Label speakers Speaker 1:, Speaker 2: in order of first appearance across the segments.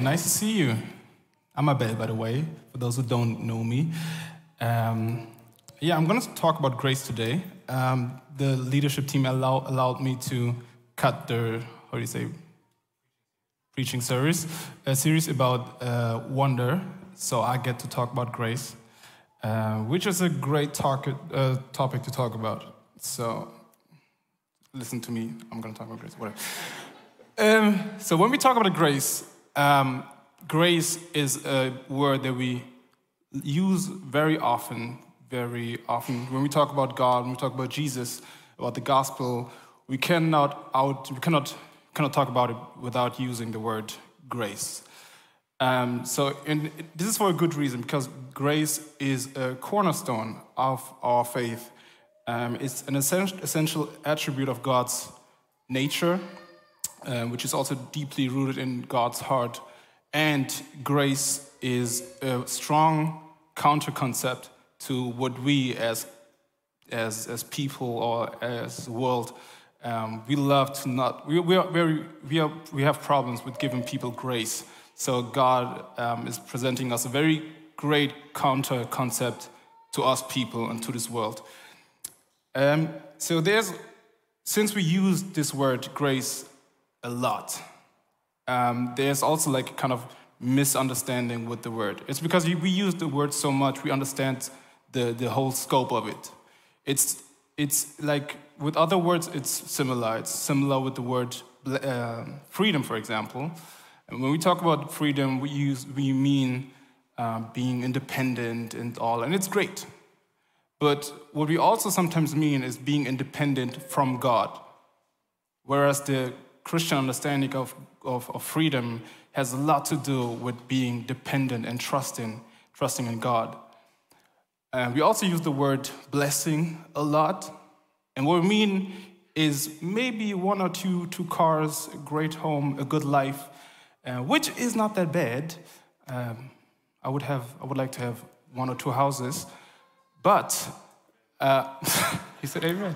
Speaker 1: Nice to see you. I'm Abel, by the way, for those who don't know me. Um, yeah, I'm going to talk about grace today. Um, the leadership team allow, allowed me to cut the, how do you say, preaching series, a series about uh, wonder. So I get to talk about grace, uh, which is a great talk, uh, topic to talk about. So listen to me. I'm going to talk about grace, whatever. Um, so when we talk about grace, um, grace is a word that we use very often, very often. When we talk about God, when we talk about Jesus, about the gospel, we cannot out, we cannot, cannot talk about it without using the word grace. Um, so in, this is for a good reason, because grace is a cornerstone of our faith. Um, it's an essential, essential attribute of God's nature, um, which is also deeply rooted in God's heart. And grace is a strong counter concept to what we as, as, as people or as world, um, we love to not, we, we, are very, we, are, we have problems with giving people grace. So God um, is presenting us a very great counter concept to us people and to this world. Um, so there's, since we use this word grace a lot, um, there's also like kind of misunderstanding with the word. It's because we use the word so much, we understand the, the whole scope of it. It's, it's like with other words, it's similar. It's similar with the word uh, freedom, for example. And when we talk about freedom, we use we mean uh, being independent and all, and it's great. But what we also sometimes mean is being independent from God. Whereas the Christian understanding of, of, of freedom has a lot to do with being dependent and trusting, trusting in God. And we also use the word blessing a lot. And what we mean is maybe one or two, two cars, a great home, a good life, uh, which is not that bad. Um, I would have, I would like to have one or two houses, but uh, he said amen.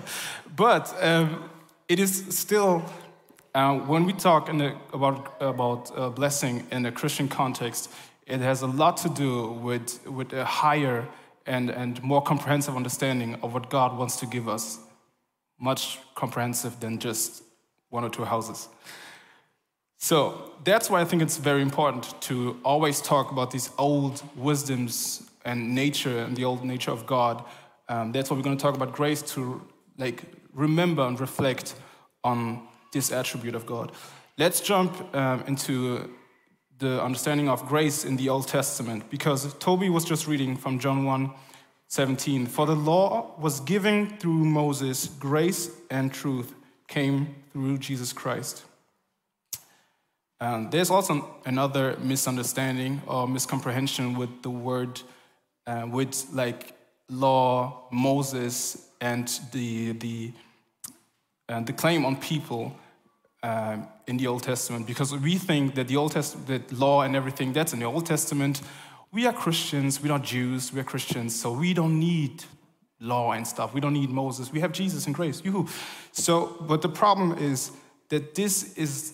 Speaker 1: But um, it is still uh, when we talk the, about, about uh, blessing in a Christian context, it has a lot to do with, with a higher and, and more comprehensive understanding of what God wants to give us, much comprehensive than just one or two houses. So that's why I think it's very important to always talk about these old wisdoms and nature and the old nature of God. Um, that's why we're going to talk about grace to like remember and reflect on this attribute of God. Let's jump um, into the understanding of grace in the Old Testament because Toby was just reading from John 1 17. For the law was given through Moses, grace and truth came through Jesus Christ. And there's also another misunderstanding or miscomprehension with the word, uh, with like law, Moses, and the, the, and the claim on people um, in the Old Testament because we think that the Old Testament, that law and everything that's in the Old Testament. We are Christians, we're not Jews, we're Christians, so we don't need law and stuff. We don't need Moses. We have Jesus and grace. Yoo-hoo. So, but the problem is that this is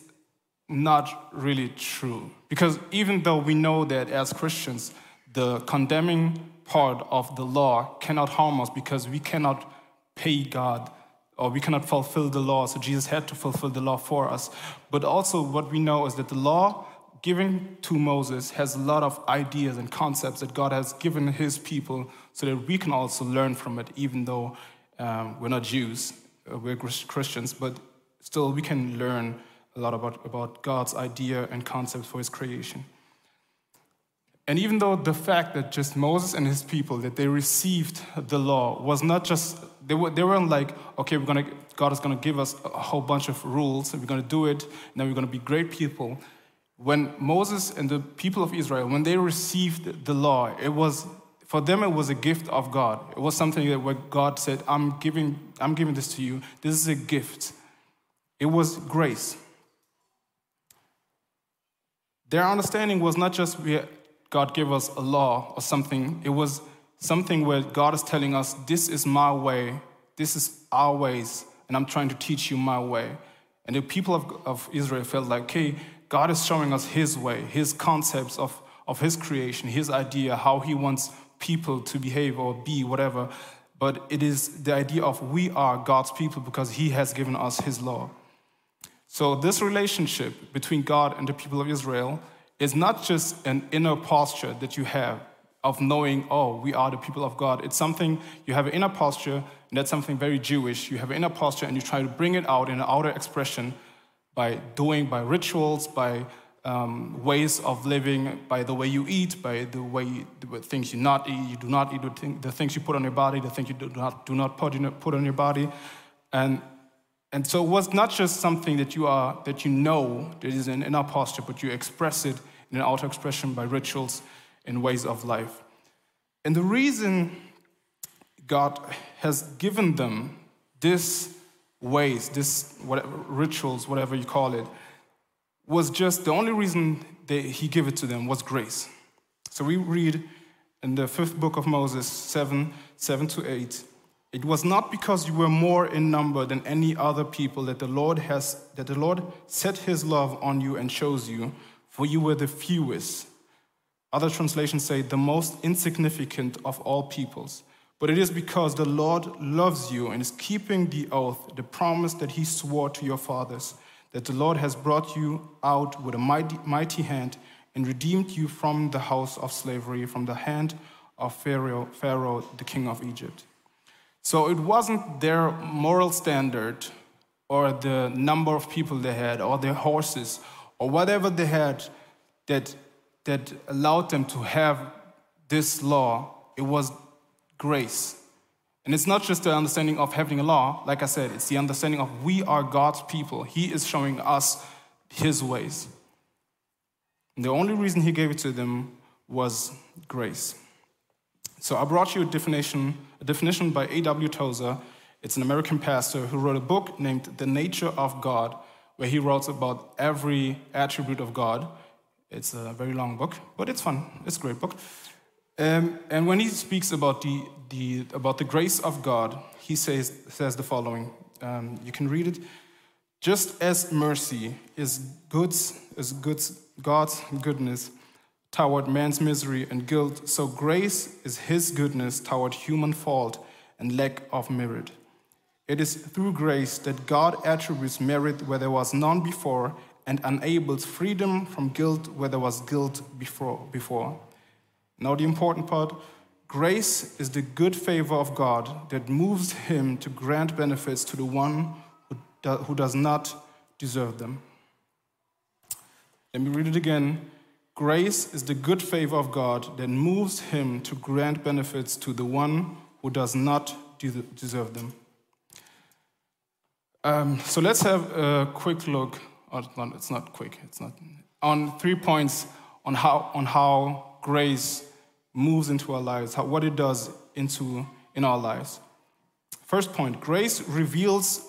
Speaker 1: not really true because even though we know that as Christians, the condemning part of the law cannot harm us because we cannot pay God or we cannot fulfill the law. So Jesus had to fulfill the law for us. But also, what we know is that the law given to Moses has a lot of ideas and concepts that God has given his people so that we can also learn from it, even though um, we're not Jews, uh, we're Christians, but still we can learn a lot about, about God's idea and concepts for his creation. And even though the fact that just Moses and his people, that they received the law was not just, they, were, they weren't like, okay, we're gonna, God is gonna give us a whole bunch of rules and we're gonna do it, and then we're gonna be great people. When Moses and the people of Israel, when they received the law, it was, for them it was a gift of God. It was something that where God said, I'm giving, I'm giving this to you. This is a gift. It was grace. Their understanding was not just we God gave us a law or something. It was something where God is telling us, This is my way, this is our ways, and I'm trying to teach you my way. And the people of, of Israel felt like, okay, God is showing us His way, His concepts of, of His creation, His idea, how He wants people to behave or be, whatever. But it is the idea of we are God's people because He has given us His law. So, this relationship between God and the people of Israel is not just an inner posture that you have of knowing, oh, we are the people of God. It's something, you have an inner posture, and that's something very Jewish. You have an inner posture, and you try to bring it out in an outer expression by doing, by rituals, by um, ways of living, by the way you eat, by the way you, the things you not eat, you do not eat, the, thing, the things you put on your body, the things you do not, do not put, put on your body. And, and so it was not just something that you are, that you know, that is an inner posture, but you express it in outer expression by rituals and ways of life. And the reason God has given them this ways, this whatever, rituals, whatever you call it, was just the only reason that he gave it to them was grace. So we read in the fifth book of Moses, 7, 7 to 8. It was not because you were more in number than any other people that the Lord has that the Lord set his love on you and chose you, for you were the fewest. Other translations say the most insignificant of all peoples. But it is because the Lord loves you and is keeping the oath, the promise that he swore to your fathers, that the Lord has brought you out with a mighty, mighty hand and redeemed you from the house of slavery, from the hand of Pharaoh, Pharaoh, the king of Egypt. So it wasn't their moral standard or the number of people they had or their horses or whatever they had that, that allowed them to have this law. It was grace. And it's not just the understanding of having a law, like I said, it's the understanding of we are God's people. He is showing us His ways. And the only reason He gave it to them was grace. So I brought you a definition, a definition by A.W. Tozer. It's an American pastor who wrote a book named The Nature of God, where he writes about every attribute of God. It's a very long book, but it's fun. It's a great book. Um, and when he speaks about the, the, about the grace of God, he says, says the following. Um, you can read it. Just as mercy is goods, is goods, God's goodness toward man's misery and guilt, so grace is his goodness toward human fault and lack of merit. It is through grace that God attributes merit where there was none before and enables freedom from guilt where there was guilt before. before. Now, the important part grace is the good favor of God that moves him to grant benefits to the one who, do, who does not deserve them. Let me read it again. Grace is the good favor of God that moves him to grant benefits to the one who does not deserve them. Um, so let's have a quick look. Or not, it's not quick. It's not on three points on how on how grace moves into our lives, how, what it does into in our lives. First point grace reveals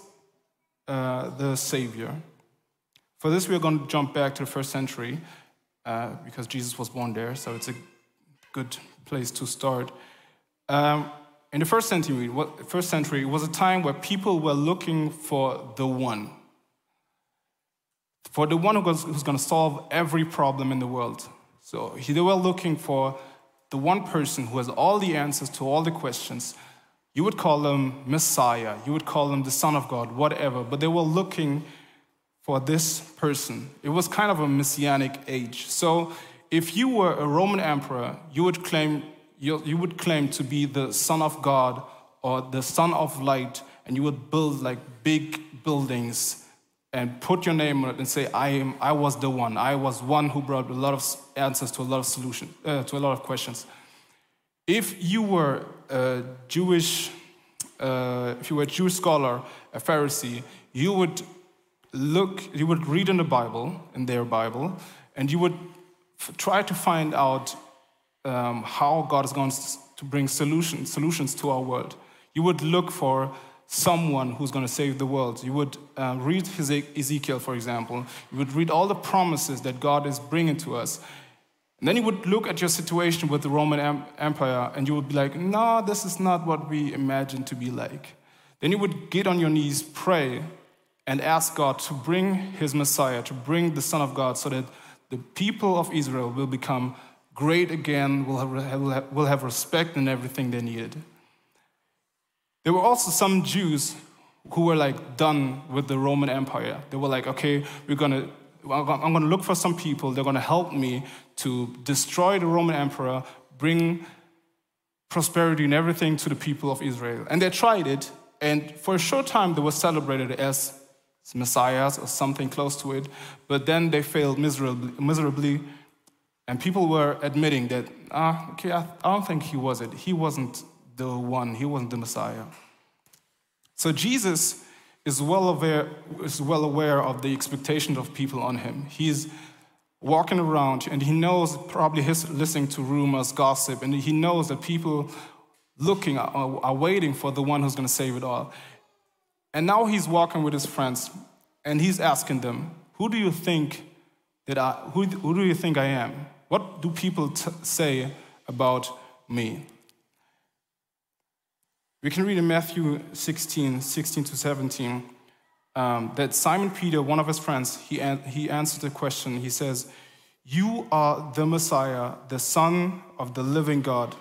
Speaker 1: uh, the Savior. For this, we're going to jump back to the first century uh, because Jesus was born there, so it's a good place to start. Um, in the first century, first century, was a time where people were looking for the one, for the one who was, who's going to solve every problem in the world. So they were looking for the one person who has all the answers to all the questions. You would call them Messiah, you would call them the Son of God, whatever, but they were looking for this person. It was kind of a messianic age. So if you were a Roman emperor, you would claim you, would claim to be the son of God or the son of light, and you would build like big buildings and put your name on it and say, I, am, I was the one. I was one who brought a lot of answers to a lot of solutions, uh, to a lot of questions. If you were a Jewish, uh, if you were a Jewish scholar, a Pharisee, you would look, you would read in the Bible, in their Bible, and you would try to find out um, how God is going to bring solutions, solutions to our world. You would look for someone who's going to save the world. You would uh, read Ezekiel, for example. You would read all the promises that God is bringing to us. And then you would look at your situation with the Roman Empire and you would be like, no, this is not what we imagined to be like. Then you would get on your knees, pray, and ask God to bring his Messiah, to bring the Son of God, so that the people of Israel will become great again, will have, will have respect and everything they needed. There were also some Jews who were like done with the Roman Empire. They were like, okay, we're gonna, I'm gonna look for some people, they're gonna help me to destroy the Roman Emperor, bring prosperity and everything to the people of Israel. And they tried it, and for a short time they were celebrated as messiahs or something close to it, but then they failed miserably, miserably and people were admitting that, ah, okay, I, I don't think he was it. He wasn't the one, he wasn't the Messiah. So Jesus is well aware, is well aware of the expectations of people on him. He's walking around and he knows probably he's listening to rumors, gossip, and he knows that people looking are, are waiting for the one who's going to save it all. And now he's walking with his friends and he's asking them, Who do you think that I, who, who do you think I am? What do people say about me? We can read in Matthew 16, 16 to 17, um, that Simon Peter, one of his friends, he, an- he answered the question. He says, You are the Messiah, the Son of the living God.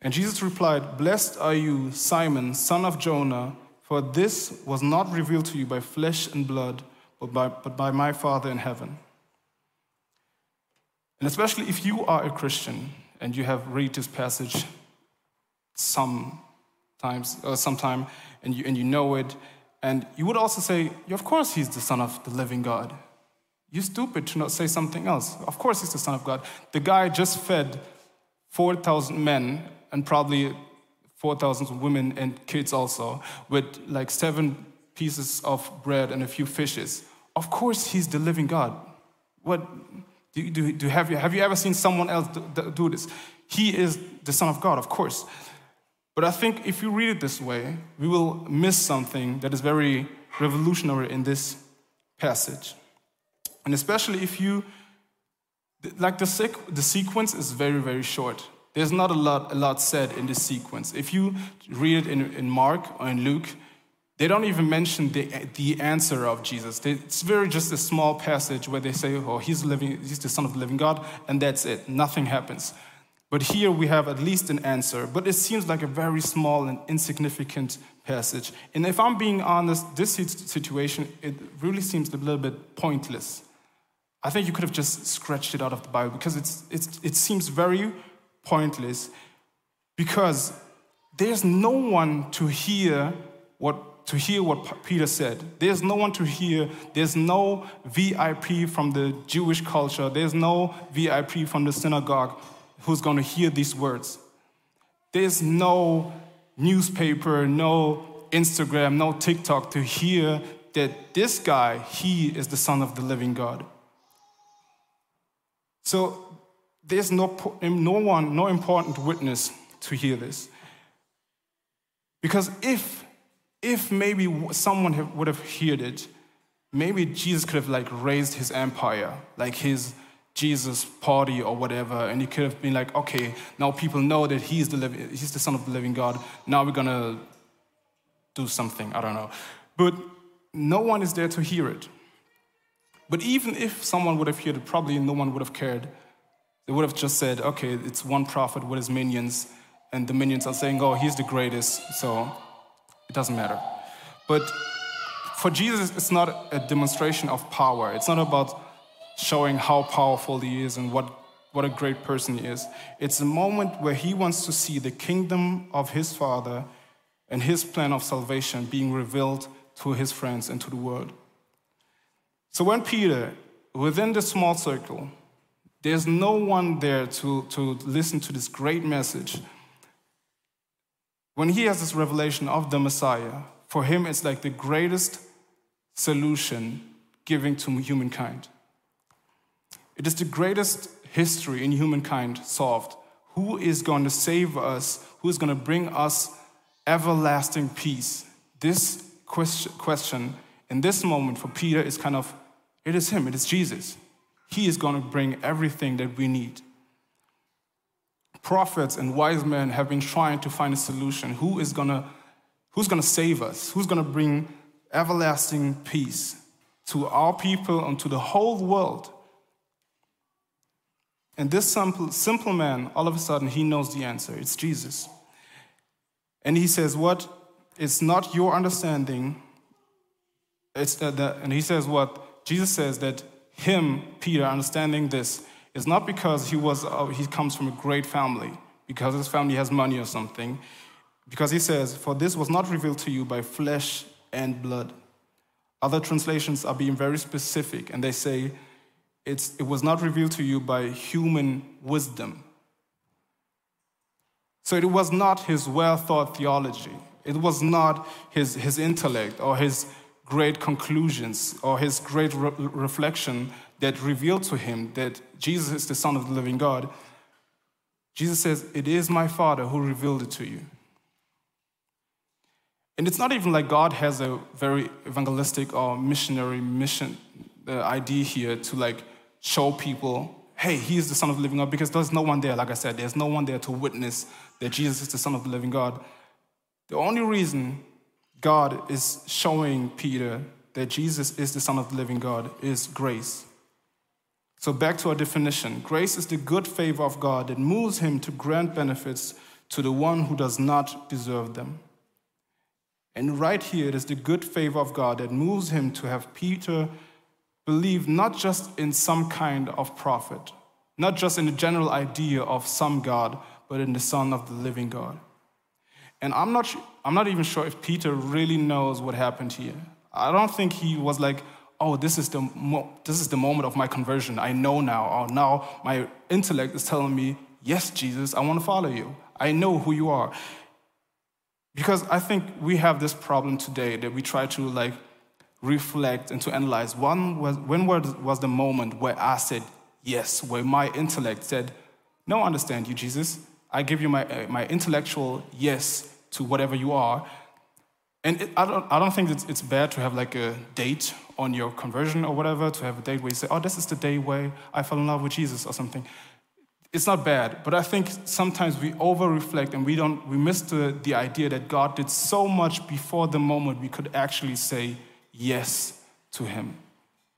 Speaker 1: And Jesus replied, Blessed are you, Simon, son of Jonah, for this was not revealed to you by flesh and blood, but by, but by my Father in heaven. And especially if you are a Christian and you have read this passage sometimes or sometime and you, and you know it, and you would also say, Of course, he's the Son of the living God. You're stupid to not say something else. Of course, he's the Son of God. The guy just fed 4,000 men and probably 4,000 women and kids also with like seven pieces of bread and a few fishes. Of course, he's the living God. What do, do, do have, you, have you ever seen someone else do, do this? He is the Son of God, of course. But I think if you read it this way, we will miss something that is very revolutionary in this passage. And especially if you, like the, the sequence is very, very short. There's not a lot, a lot said in this sequence. If you read it in, in Mark or in Luke, they don't even mention the, the answer of Jesus. It's very just a small passage where they say, oh, he's, living, he's the Son of the living God, and that's it. Nothing happens. But here we have at least an answer, but it seems like a very small and insignificant passage. And if I'm being honest, this situation, it really seems a little bit pointless. I think you could have just scratched it out of the Bible because it's, it's, it seems very pointless because there's no one to hear what to hear what Peter said. There's no one to hear. There's no VIP from the Jewish culture. There's no VIP from the synagogue who's going to hear these words. There's no newspaper, no Instagram, no TikTok to hear that this guy, he is the Son of the living God. So there's no, no one, no important witness to hear this. Because if, if maybe someone would have heard it, maybe Jesus could have like raised his empire, like his Jesus party or whatever, and he could have been like, okay, now people know that he's the, living, he's the son of the living God. Now we're gonna do something, I don't know. But no one is there to hear it. But even if someone would have heard it, probably no one would have cared. They would have just said, okay, it's one prophet with his minions, and the minions are saying, oh, he's the greatest, so it doesn't matter. But for Jesus, it's not a demonstration of power. It's not about showing how powerful he is and what, what a great person he is. It's a moment where he wants to see the kingdom of his Father and his plan of salvation being revealed to his friends and to the world. So when Peter, within the small circle, there's no one there to, to listen to this great message. When he has this revelation of the Messiah, for him it's like the greatest solution given to humankind. It is the greatest history in humankind solved. Who is going to save us? Who is going to bring us everlasting peace? This question in this moment for Peter is kind of it is him, it is Jesus. He is going to bring everything that we need. Prophets and wise men have been trying to find a solution. Who is to, who's to save us? Who's to bring everlasting peace to our people and to the whole world. And this simple, simple man, all of a sudden, he knows the answer. It's Jesus. And he says, What? It's not your understanding. It's uh, the, and he says, What? Jesus says that him, Peter, understanding this is not because he, was, uh, he comes from a great family, because his family has money or something. Because he says, For this was not revealed to you by flesh and blood. Other translations are being very specific, and they say, it's, it was not revealed to you by human wisdom. So it was not his well thought theology. It was not his, his intellect or his great conclusions or his great re- reflection that revealed to him that Jesus is the Son of the living God. Jesus says, It is my Father who revealed it to you. And it's not even like God has a very evangelistic or missionary mission uh, idea here to like show people, hey, he is the Son of the living God, because there's no one there, like I said, there's no one there to witness that Jesus is the Son of the living God. The only reason God is showing Peter that Jesus is the Son of the living God is grace. So, back to our definition grace is the good favor of God that moves him to grant benefits to the one who does not deserve them. And right here, it is the good favor of God that moves him to have Peter believe not just in some kind of prophet, not just in the general idea of some God, but in the Son of the living God. And I'm not, I'm not even sure if Peter really knows what happened here. I don't think he was like, oh, this is the, mo- this is the moment of my conversion. I know now. Or now my intellect is telling me, yes, Jesus, I want to follow you. I know who you are. Because I think we have this problem today that we try to like reflect and to analyze when was, when was the moment where I said yes, where my intellect said, No, I understand you, Jesus. I give you my, uh, my intellectual yes to whatever you are. And it, I, don't, I don't think it's, it's bad to have like a date on your conversion or whatever, to have a date where you say, Oh, this is the day where I fell in love with Jesus or something. It's not bad, but I think sometimes we over reflect and we, don't, we miss the, the idea that God did so much before the moment we could actually say, yes to him.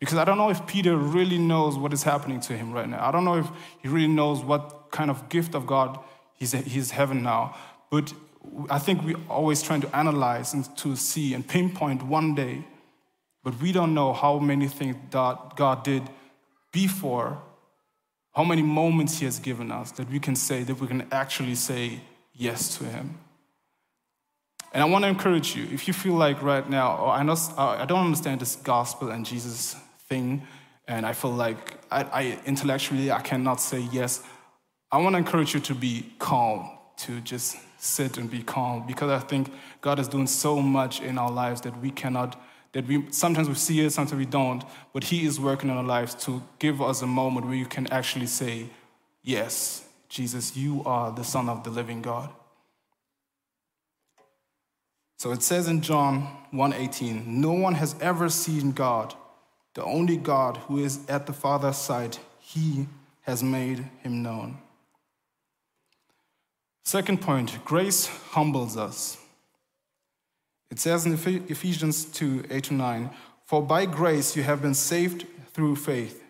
Speaker 1: Because I don't know if Peter really knows what is happening to him right now. I don't know if he really knows what kind of gift of God he's, he's having now. But I think we're always trying to analyze and to see and pinpoint one day. But we don't know how many things that God did before, how many moments he has given us that we can say, that we can actually say yes to him. And I want to encourage you, if you feel like right now, oh, I, know, I don't understand this gospel and Jesus thing, and I feel like I, I intellectually I cannot say yes, I want to encourage you to be calm, to just sit and be calm, because I think God is doing so much in our lives that we cannot, that we sometimes we see it, sometimes we don't, but He is working in our lives to give us a moment where you can actually say, Yes, Jesus, you are the Son of the living God. So it says in John 1:18, no one has ever seen God, the only God who is at the Father's side, he has made him known. Second point, grace humbles us. It says in Ephesians 2 8 to 9, For by grace you have been saved through faith.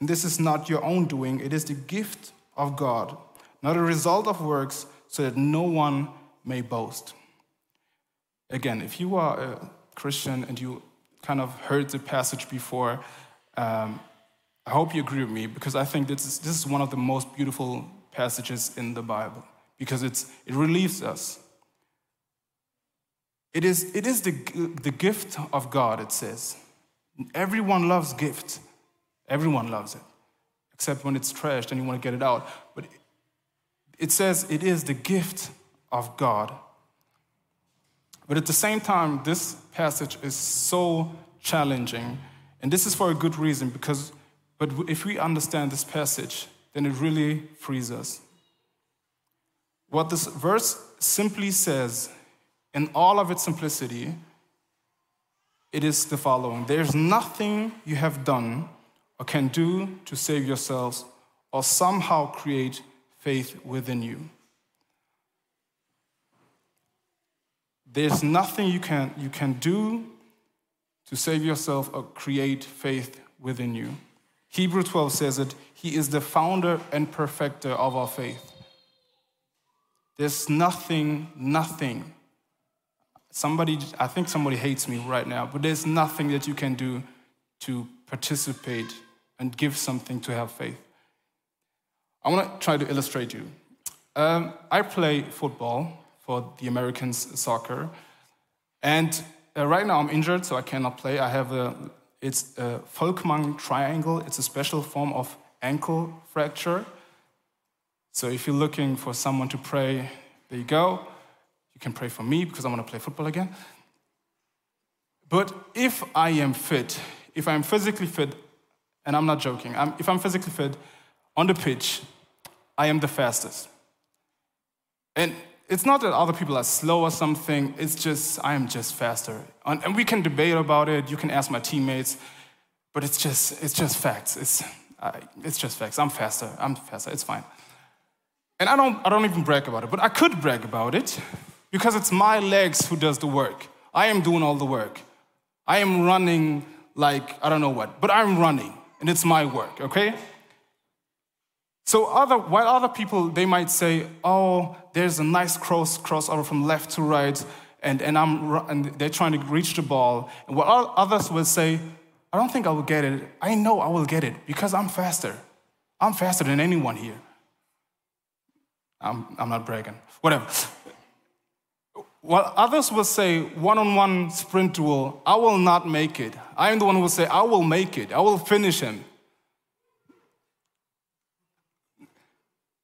Speaker 1: And this is not your own doing, it is the gift of God, not a result of works, so that no one may boast. Again, if you are a Christian and you kind of heard the passage before, um, I hope you agree with me because I think this is, this is one of the most beautiful passages in the Bible because it's, it relieves us. It is, it is the, the gift of God, it says. Everyone loves gift. Everyone loves it, except when it's trashed and you want to get it out. But it says it is the gift of God but at the same time, this passage is so challenging. And this is for a good reason, because but if we understand this passage, then it really frees us. What this verse simply says, in all of its simplicity, it is the following There's nothing you have done or can do to save yourselves or somehow create faith within you. There's nothing you can, you can do to save yourself or create faith within you. Hebrew 12 says it He is the founder and perfecter of our faith. There's nothing, nothing. Somebody, I think somebody hates me right now, but there's nothing that you can do to participate and give something to have faith. I want to try to illustrate you. Um, I play football for the Americans soccer, and uh, right now I'm injured, so I cannot play. I have a it's a Volkmann triangle. It's a special form of ankle fracture. So if you're looking for someone to pray, there you go. You can pray for me because I want to play football again. But if I am fit, if I'm physically fit, and I'm not joking, I'm, if I'm physically fit on the pitch, I am the fastest. And it's not that other people are slow or something, it's just, I am just faster. And, and we can debate about it, you can ask my teammates, but it's just, it's just facts. It's, uh, it's just facts. I'm faster, I'm faster, it's fine. And I don't, I don't even brag about it, but I could brag about it because it's my legs who does the work. I am doing all the work. I am running like, I don't know what, but I'm running, and it's my work, okay? So other, while other people, they might say, oh, there's a nice cross, crossover from left to right, and, and, I'm, and they're trying to reach the ball. And while others will say, I don't think I will get it. I know I will get it because I'm faster. I'm faster than anyone here. I'm, I'm not bragging. Whatever. While others will say, one on one sprint duel, I will not make it. I am the one who will say, I will make it. I will finish him.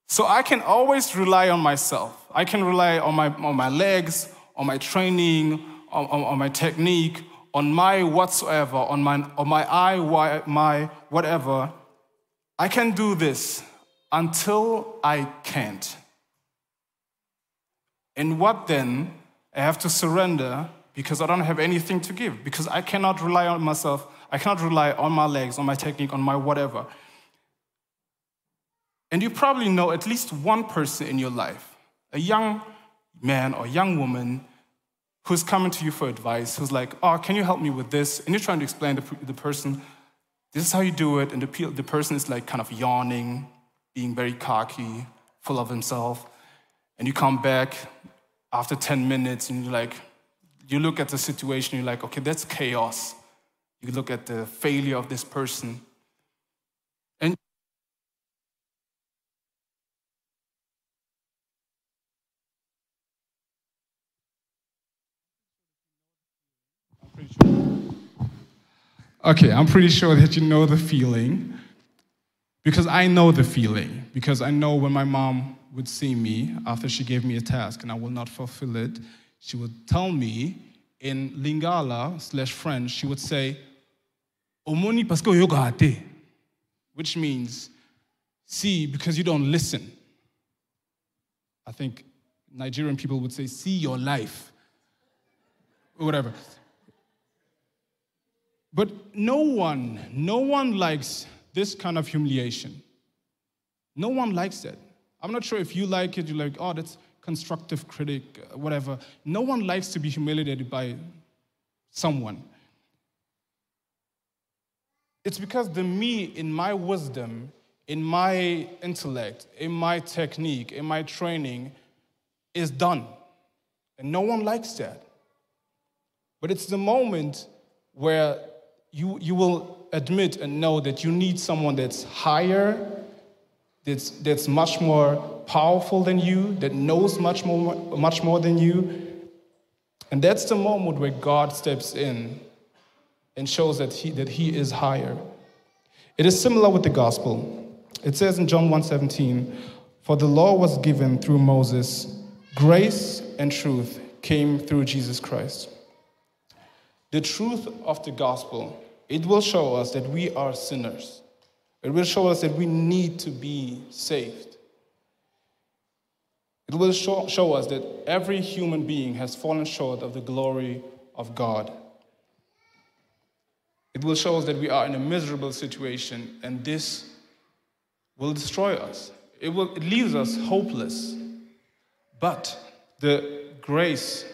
Speaker 1: So I can always rely on myself. I can rely on my, on my legs, on my training, on, on, on my technique, on my whatsoever, on my, on my eye, my whatever. I can do this until I can't. And what then? I have to surrender because I don't have anything to give, because I cannot rely on myself. I cannot rely on my legs, on my technique, on my whatever. And you probably know at least one person in your life, a young man or young woman who's coming to you for advice, who's like, oh, can you help me with this? And you're trying to explain to the person, this is how you do it. And the, the person is like kind of yawning, being very cocky, full of himself. And you come back after 10 minutes and you're like, you look at the situation, you're like, okay, that's chaos. You look at the failure of this person. And Okay, I'm pretty sure that you know the feeling because I know the feeling. Because I know when my mom would see me after she gave me a task and I will not fulfill it, she would tell me in Lingala slash French, she would say, Omoni which means, see, because you don't listen. I think Nigerian people would say, see your life, or whatever. But no one, no one likes this kind of humiliation. No one likes it. I'm not sure if you like it, you're like, oh, that's constructive critic, uh, whatever. No one likes to be humiliated by someone. It's because the me in my wisdom, in my intellect, in my technique, in my training is done. And no one likes that. But it's the moment where you, you will admit and know that you need someone that's higher, that's, that's much more powerful than you, that knows much more, much more than you. And that's the moment where God steps in and shows that he, that he is higher. It is similar with the gospel. It says in John 1:17, "For the law was given through Moses, grace and truth came through Jesus Christ." The truth of the gospel it will show us that we are sinners. It will show us that we need to be saved. It will show, show us that every human being has fallen short of the glory of God. It will show us that we are in a miserable situation and this will destroy us. It, will, it leaves us hopeless. But the grace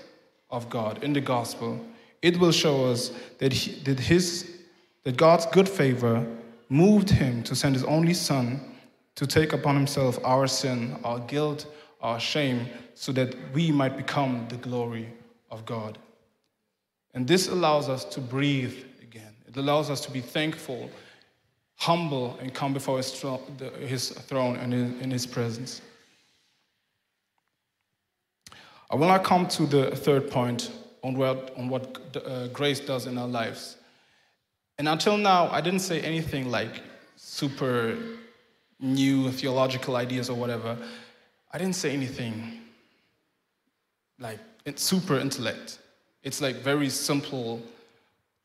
Speaker 1: of God in the gospel
Speaker 2: it will show us that, he, that, his, that God's good favor moved him to send his only son to take upon himself our sin, our guilt, our shame, so that we might become the glory of God. And this allows us to breathe again. It allows us to be thankful, humble, and come before his, his throne and in his presence. I will now come to the third point on what, on what uh, grace does in our lives. And until now, I didn't say anything like super new theological ideas or whatever. I didn't say anything like super intellect. It's like very simple,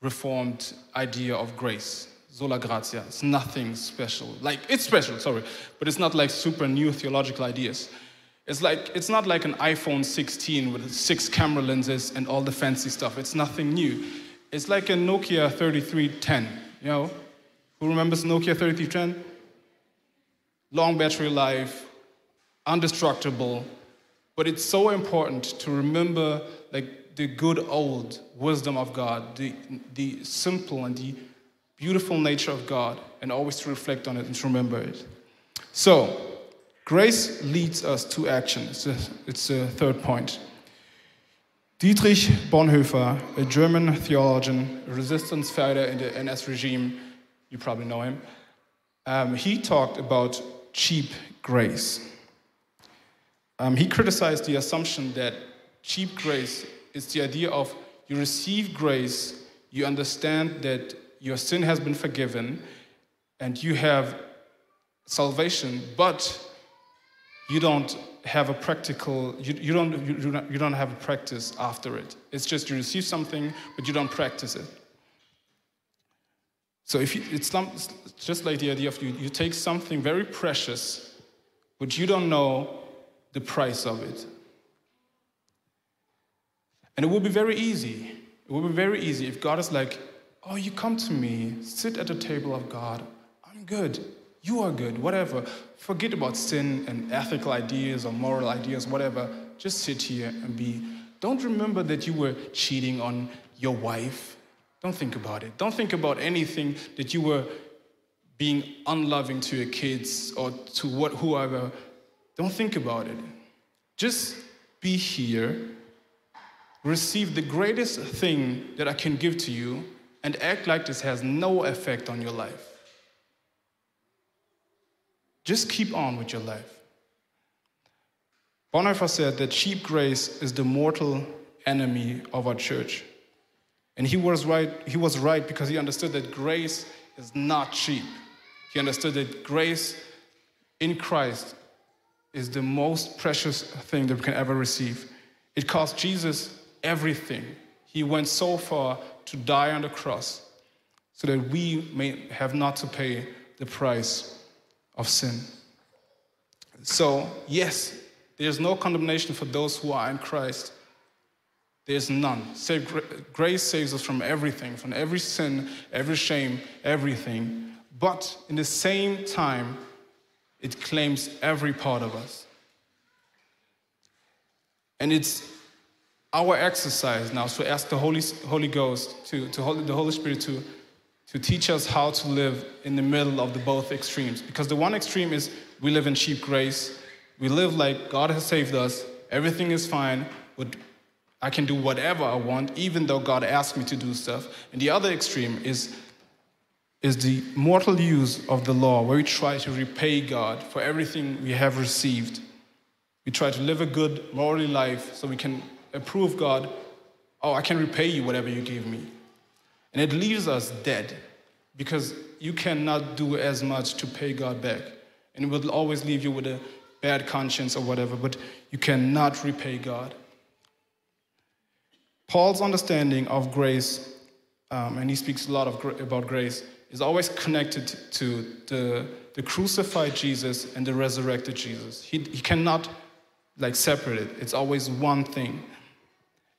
Speaker 2: reformed idea of grace. Sola gratia. It's nothing special. Like, it's special, sorry, but it's not like super new theological ideas. It's like it's not like an iPhone 16 with six camera lenses and all the fancy stuff. It's nothing new. It's like a Nokia 3310, you know? Who remembers Nokia 3310? Long battery life, indestructible, but it's so important to remember like the good old wisdom of God, the, the simple and the beautiful nature of God, and always to reflect on it and to remember it. So, grace leads us to action. It's a, it's a third point. Dietrich Bonhoeffer, a German theologian, a resistance fighter in the NS regime, you probably know him, um, he talked about cheap grace. Um, he criticized the assumption that cheap grace is the idea of you receive grace, you understand that your sin has been forgiven, and you have salvation, but you don't have a practical, you, you, don't, you, don't, you don't have a practice after it. It's just you receive something, but you don't practice it. So if you, it's, it's just like the idea of you, you take something very precious, but you don't know the price of it. And it will be very easy. It will be very easy if God is like, oh, you come to me, sit at the table of God. I'm good. You are good, whatever. Forget about sin and ethical ideas or moral ideas, whatever. Just sit here and be. Don't remember that you were cheating on your wife. Don't think about it. Don't think about anything that you were being unloving to your kids or to what, whoever. Don't think about it. Just be here, receive the greatest thing that I can give to you, and act like this has no effect on your life. Just keep on with your life. Bonhoeffer said that cheap grace is the mortal enemy of our church. And he was right, he was right because he understood that grace is not cheap. He understood that grace in Christ is the most precious thing that we can ever receive. It cost Jesus everything. He went so far to die on the cross so that we may have not to pay the price of sin. So, yes, there's no condemnation for those who are in Christ. There's none. Grace saves us from everything, from every sin, every shame, everything. But in the same time, it claims every part of us. And it's our exercise now to ask the Holy, Holy Ghost, to, to the Holy Spirit to to teach us how to live in the middle of the both extremes. Because the one extreme is we live in cheap grace, we live like God has saved us, everything is fine, but I can do whatever I want, even though God asked me to do stuff. And the other extreme is, is the mortal use of the law, where we try to repay God for everything we have received. We try to live a good, morally life so we can approve God. Oh, I can repay you whatever you gave me. And it leaves us dead because you cannot do as much to pay God back. And it will always leave you with a bad conscience or whatever, but you cannot repay God. Paul's understanding of grace, um, and he speaks a lot of, about grace, is always connected to the, the crucified Jesus and the resurrected Jesus. He, he cannot like separate it. It's always one thing.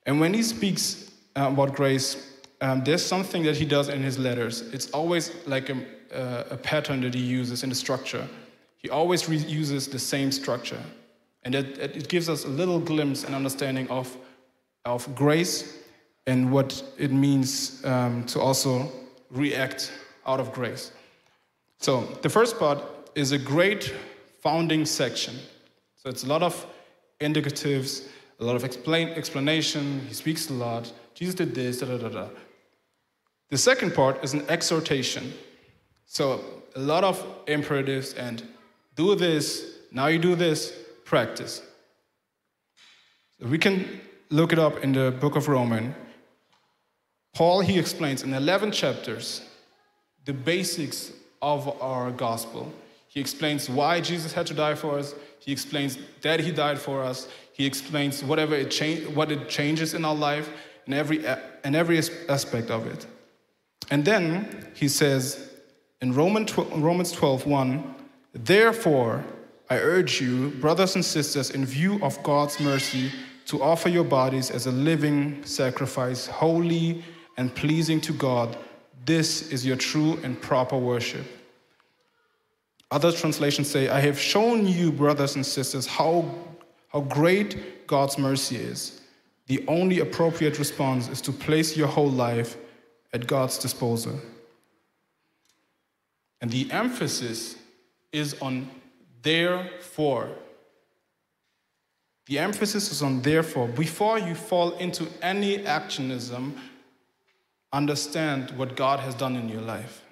Speaker 2: And when he speaks uh, about grace, um, there's something that he does in his letters. It's always like a, uh, a pattern that he uses in the structure. He always reuses the same structure. And it, it gives us a little glimpse and understanding of, of grace and what it means um, to also react out of grace. So, the first part is a great founding section. So, it's a lot of indicatives, a lot of explain, explanation. He speaks a lot. Jesus did this, da da da da. The second part is an exhortation. So, a lot of imperatives and do this, now you do this, practice. So we can look it up in the book of Romans. Paul, he explains in 11 chapters the basics of our gospel. He explains why Jesus had to die for us. He explains that he died for us. He explains whatever it cha- what it changes in our life and every, and every aspect of it. And then he says in Romans 12, 1, Therefore, I urge you, brothers and sisters, in view of God's mercy, to offer your bodies as a living sacrifice, holy and pleasing to God. This is your true and proper worship. Other translations say, I have shown you, brothers and sisters, how, how great God's mercy is. The only appropriate response is to place your whole life at God's disposal. And the emphasis is on therefore. The emphasis is on therefore. Before you fall into any actionism, understand what God has done in your life.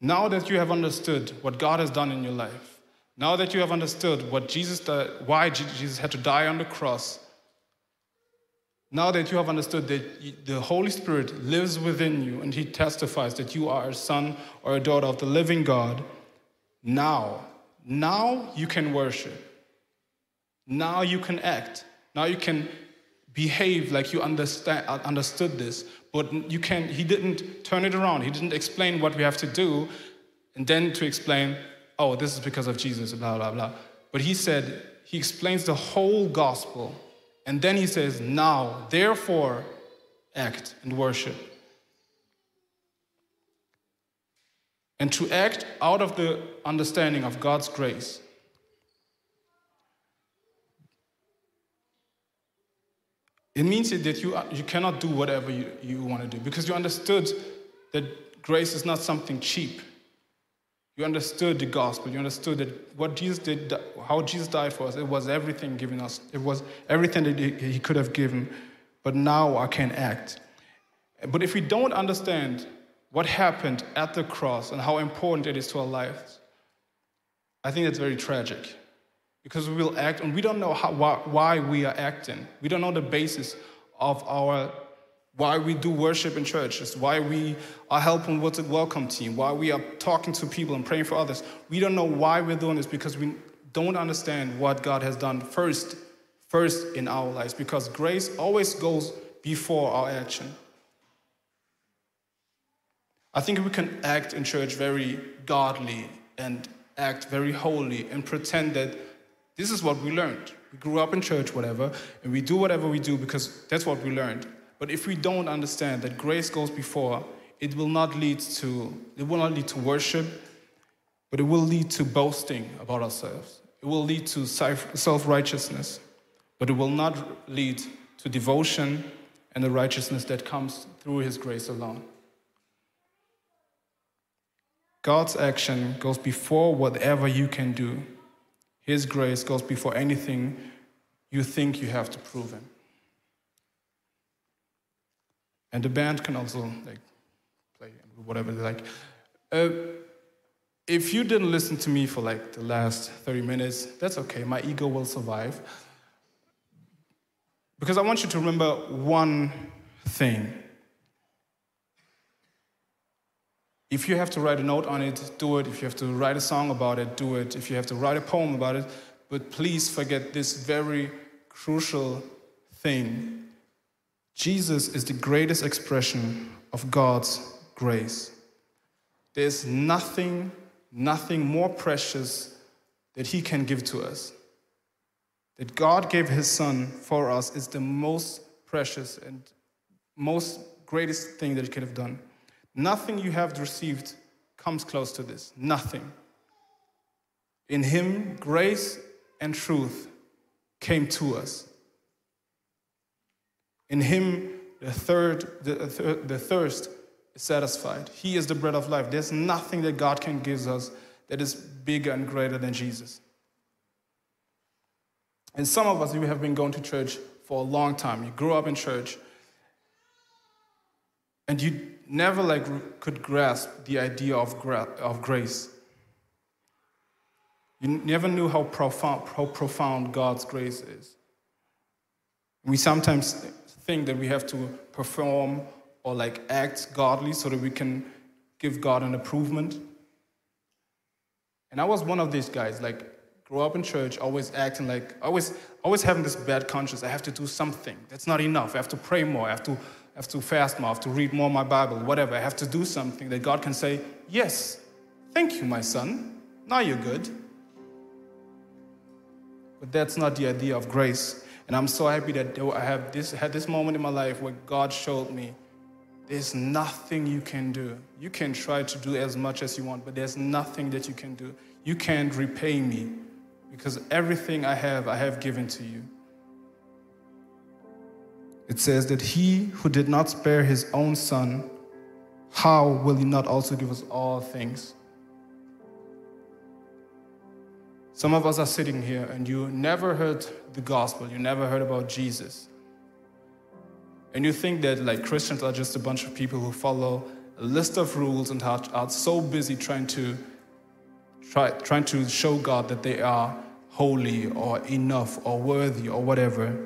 Speaker 2: Now that you have understood what God has done in your life, now that you have understood what Jesus why Jesus had to die on the cross, now that you have understood that the Holy Spirit lives within you and He testifies that you are a son or a daughter of the living God, now, now you can worship. Now you can act. Now you can behave like you understand, uh, understood this. But you can, He didn't turn it around. He didn't explain what we have to do and then to explain, oh, this is because of Jesus, blah, blah, blah. But He said, He explains the whole gospel and then he says, Now, therefore, act and worship. And to act out of the understanding of God's grace. It means that you, you cannot do whatever you, you want to do because you understood that grace is not something cheap. You understood the gospel. You understood that what Jesus did, how Jesus died for us, it was everything given us. It was everything that he could have given. But now I can act. But if we don't understand what happened at the cross and how important it is to our lives, I think that's very tragic. Because we will act and we don't know how, why we are acting. We don't know the basis of our why we do worship in churches, why we are helping with the welcome team, why we are talking to people and praying for others. We don't know why we're doing this because we don't understand what God has done first, first in our lives, because grace always goes before our action. I think we can act in church very godly and act very holy and pretend that this is what we learned. We grew up in church, whatever, and we do whatever we do because that's what we learned. But if we don't understand that grace goes before, it will not lead to it will not lead to worship, but it will lead to boasting about ourselves. It will lead to self-righteousness, but it will not lead to devotion and the righteousness that comes through his grace alone. God's action goes before whatever you can do. His grace goes before anything you think you have to prove him. And the band can also like play whatever they like. Uh, if you didn't listen to me for like the last 30 minutes, that's okay. My ego will survive. Because I want you to remember one thing. If you have to write a note on it, do it. If you have to write a song about it, do it. If you have to write a poem about it, but please forget this very crucial thing Jesus is the greatest expression of God's grace. There's nothing, nothing more precious that He can give to us. That God gave His Son for us is the most precious and most greatest thing that He could have done. Nothing you have received comes close to this. Nothing. In Him, grace and truth came to us. In him, the, third, the, the thirst is satisfied. He is the bread of life. There's nothing that God can give us that is bigger and greater than Jesus. And some of us, we have been going to church for a long time. You grew up in church, and you never like could grasp the idea of, gra- of grace. You never knew how profound, how profound God's grace is. We sometimes think that we have to perform or like act godly so that we can give God an improvement. And I was one of these guys, like grew up in church, always acting like always always having this bad conscience. I have to do something. That's not enough. I have to pray more. I have to I have to fast more. I have to read more my Bible. Whatever. I have to do something that God can say, "Yes, thank you, my son. Now you're good." But that's not the idea of grace. And I'm so happy that I have this had this moment in my life where God showed me there's nothing you can do. You can try to do as much as you want, but there's nothing that you can do. You can't repay me because everything I have, I have given to you. It says that he who did not spare his own son, how will he not also give us all things? Some of us are sitting here and you never heard the gospel, you never heard about Jesus. And you think that like Christians are just a bunch of people who follow a list of rules and are, are so busy trying to try, trying to show God that they are holy or enough or worthy or whatever.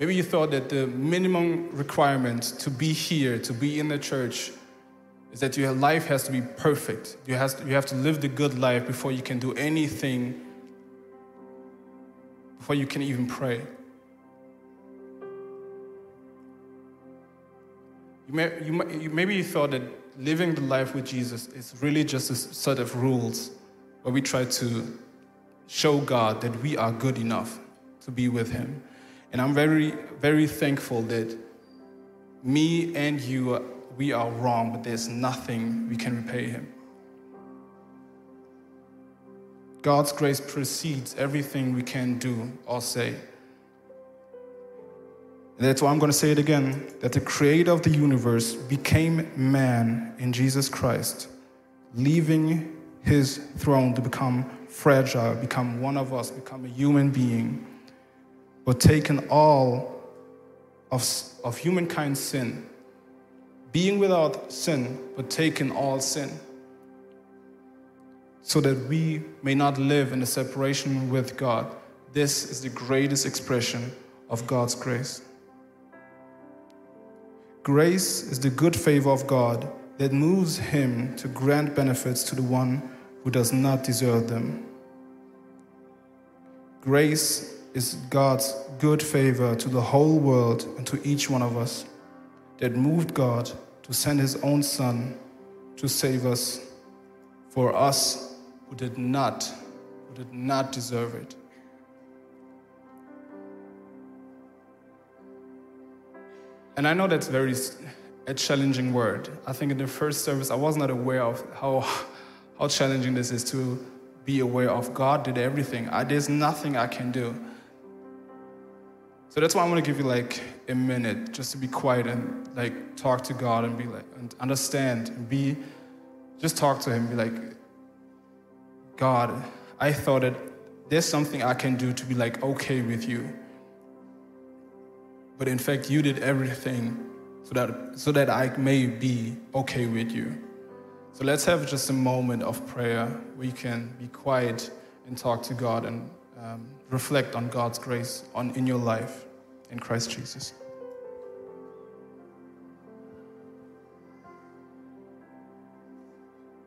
Speaker 2: Maybe you thought that the minimum requirement to be here, to be in the church, is that your life has to be perfect. You, to, you have to live the good life before you can do anything, before you can even pray. You may, you, maybe you thought that living the life with Jesus is really just a set of rules where we try to show God that we are good enough to be with Him. And I'm very, very thankful that me and you, we are wrong, but there's nothing we can repay Him. God's grace precedes everything we can do or say. And that's why I'm going to say it again that the creator of the universe became man in Jesus Christ, leaving his throne to become fragile, become one of us, become a human being, but taking all of, of humankind's sin, being without sin, but taking all sin, so that we may not live in a separation with God. This is the greatest expression of God's grace. Grace is the good favor of God that moves Him to grant benefits to the one who does not deserve them. Grace is God's good favor to the whole world and to each one of us that moved God to send His own Son to save us for us who did not, who did not deserve it. And I know that's very a challenging word. I think in the first service, I was not aware of how, how challenging this is to be aware of God did everything. I, there's nothing I can do. So that's why I'm gonna give you like a minute just to be quiet and like talk to God and be like and understand and be just talk to Him. Be like, God, I thought that there's something I can do to be like okay with you. But in fact, you did everything so that, so that I may be okay with you. So let's have just a moment of prayer where you can be quiet and talk to God and um, reflect on God's grace on, in your life in Christ Jesus.